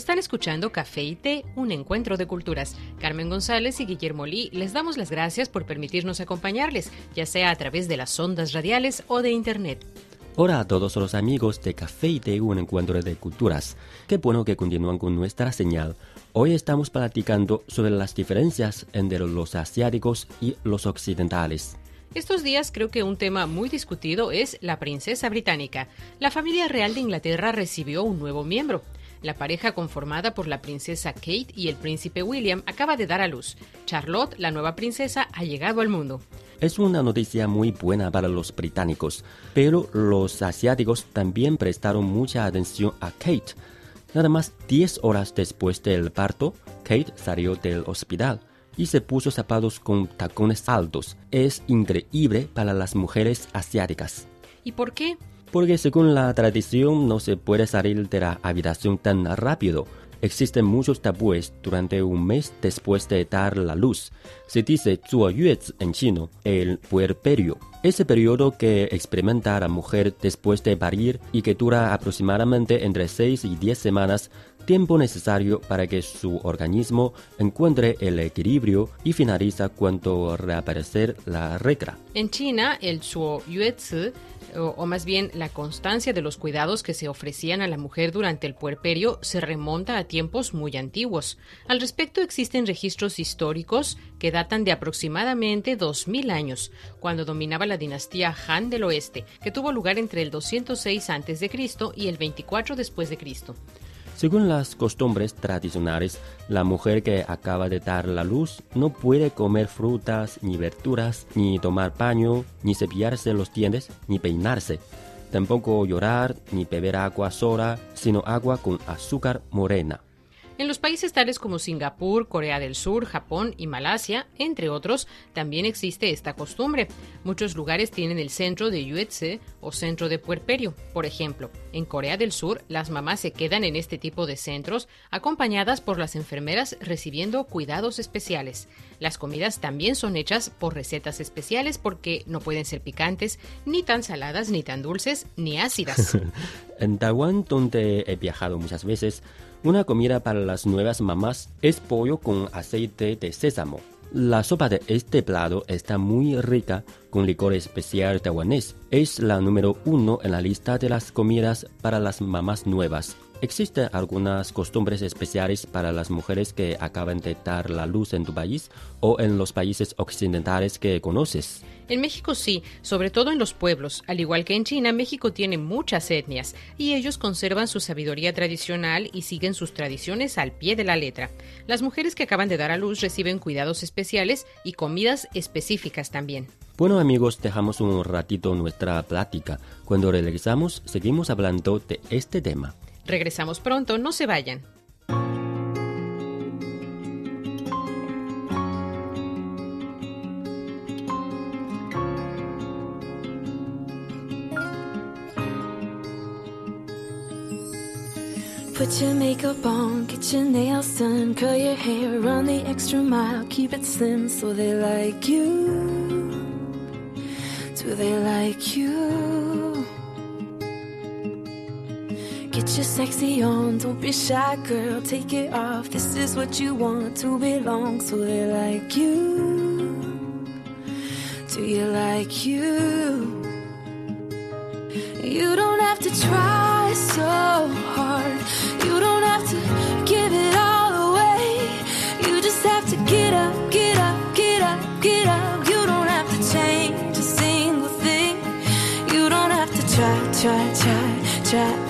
Están escuchando Café y Té, un encuentro de culturas. Carmen González y Guillermo Lee les damos las gracias por permitirnos acompañarles, ya sea a través de las ondas radiales o de Internet. Hola a todos los amigos de Café y Té, un encuentro de culturas. Qué bueno que continúan con nuestra señal. Hoy estamos platicando sobre las diferencias entre los asiáticos y los occidentales. Estos días creo que un tema muy discutido es la princesa británica. La familia real de Inglaterra recibió un nuevo miembro. La pareja conformada por la princesa Kate y el príncipe William acaba de dar a luz. Charlotte, la nueva princesa, ha llegado al mundo. Es una noticia muy buena para los británicos, pero los asiáticos también prestaron mucha atención a Kate. Nada más 10 horas después del parto, Kate salió del hospital y se puso zapatos con tacones altos. Es increíble para las mujeres asiáticas. ¿Y por qué? Porque según la tradición no se puede salir de la habitación tan rápido. Existen muchos tabúes durante un mes después de dar la luz. Se dice Zuoyuez en chino, el puerperio. Ese periodo que experimenta la mujer después de parir y que dura aproximadamente entre 6 y 10 semanas, tiempo necesario para que su organismo encuentre el equilibrio y finaliza cuando reaparecer la regla. En China, el Zuoyuezi o, o, más bien la constancia de los cuidados que se ofrecían a la mujer durante el puerperio se remonta a tiempos muy antiguos. Al respecto existen registros históricos que datan de aproximadamente 2000 años, cuando dominaba la dinastía Han del Oeste, que tuvo lugar entre el 206 a.C. y el 24 después de Cristo. Según las costumbres tradicionales, la mujer que acaba de dar la luz no puede comer frutas, ni verduras, ni tomar paño, ni cepillarse los dientes, ni peinarse. Tampoco llorar, ni beber agua sola, sino agua con azúcar morena. En los países tales como Singapur, Corea del Sur, Japón y Malasia, entre otros, también existe esta costumbre. Muchos lugares tienen el centro de Yuetse o centro de puerperio. Por ejemplo, en Corea del Sur, las mamás se quedan en este tipo de centros acompañadas por las enfermeras recibiendo cuidados especiales. Las comidas también son hechas por recetas especiales porque no pueden ser picantes, ni tan saladas, ni tan dulces, ni ácidas. en Taiwán, donde he viajado muchas veces, una comida para las nuevas mamás es pollo con aceite de sésamo. La sopa de este plato está muy rica con licor especial taiwanés. Es la número uno en la lista de las comidas para las mamás nuevas. ¿Existen algunas costumbres especiales para las mujeres que acaban de dar la luz en tu país o en los países occidentales que conoces? En México sí, sobre todo en los pueblos. Al igual que en China, México tiene muchas etnias y ellos conservan su sabiduría tradicional y siguen sus tradiciones al pie de la letra. Las mujeres que acaban de dar a luz reciben cuidados especiales y comidas específicas también. Bueno amigos, dejamos un ratito nuestra plática. Cuando regresamos, seguimos hablando de este tema. Regresamos pronto, no se vayan. Put your makeup on, get your nails done, curl your hair, run the extra mile, keep it slim so they like you. Do they like you? Get your sexy on, don't be shy, girl, take it off. This is what you want to belong, so they like you. Do you like you? You don't have to try so hard. You don't have to give it all away. You just have to get up, get up, get up, get up. You don't have to change a single thing. You don't have to try, try, try, try.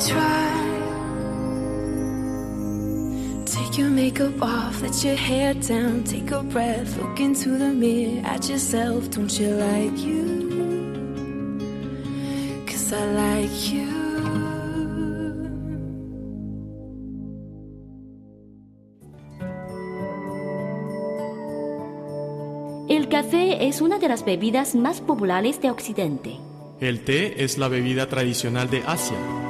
Try. Take your makeup off, let your hair down, take a breath, look into the mirror at yourself. Don't you like you? Cause I like you. El café es una de las bebidas más populares de Occidente. El té es la bebida tradicional de Asia.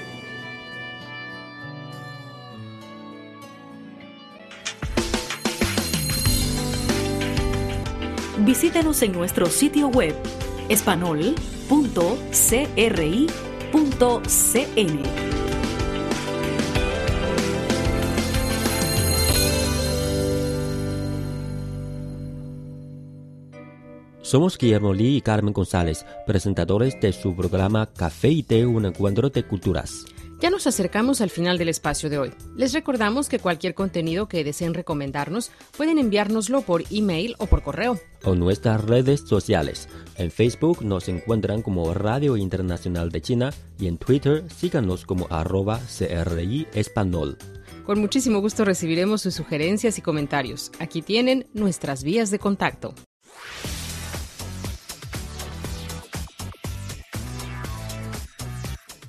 Visítenos en nuestro sitio web espanol.cri.cn. Somos Guillermo Lee y Carmen González, presentadores de su programa Café y Té, un encuentro de culturas. Ya nos acercamos al final del espacio de hoy. Les recordamos que cualquier contenido que deseen recomendarnos pueden enviárnoslo por email o por correo. O nuestras redes sociales. En Facebook nos encuentran como Radio Internacional de China y en Twitter síganos como arroba CRI Español. Con muchísimo gusto recibiremos sus sugerencias y comentarios. Aquí tienen nuestras vías de contacto.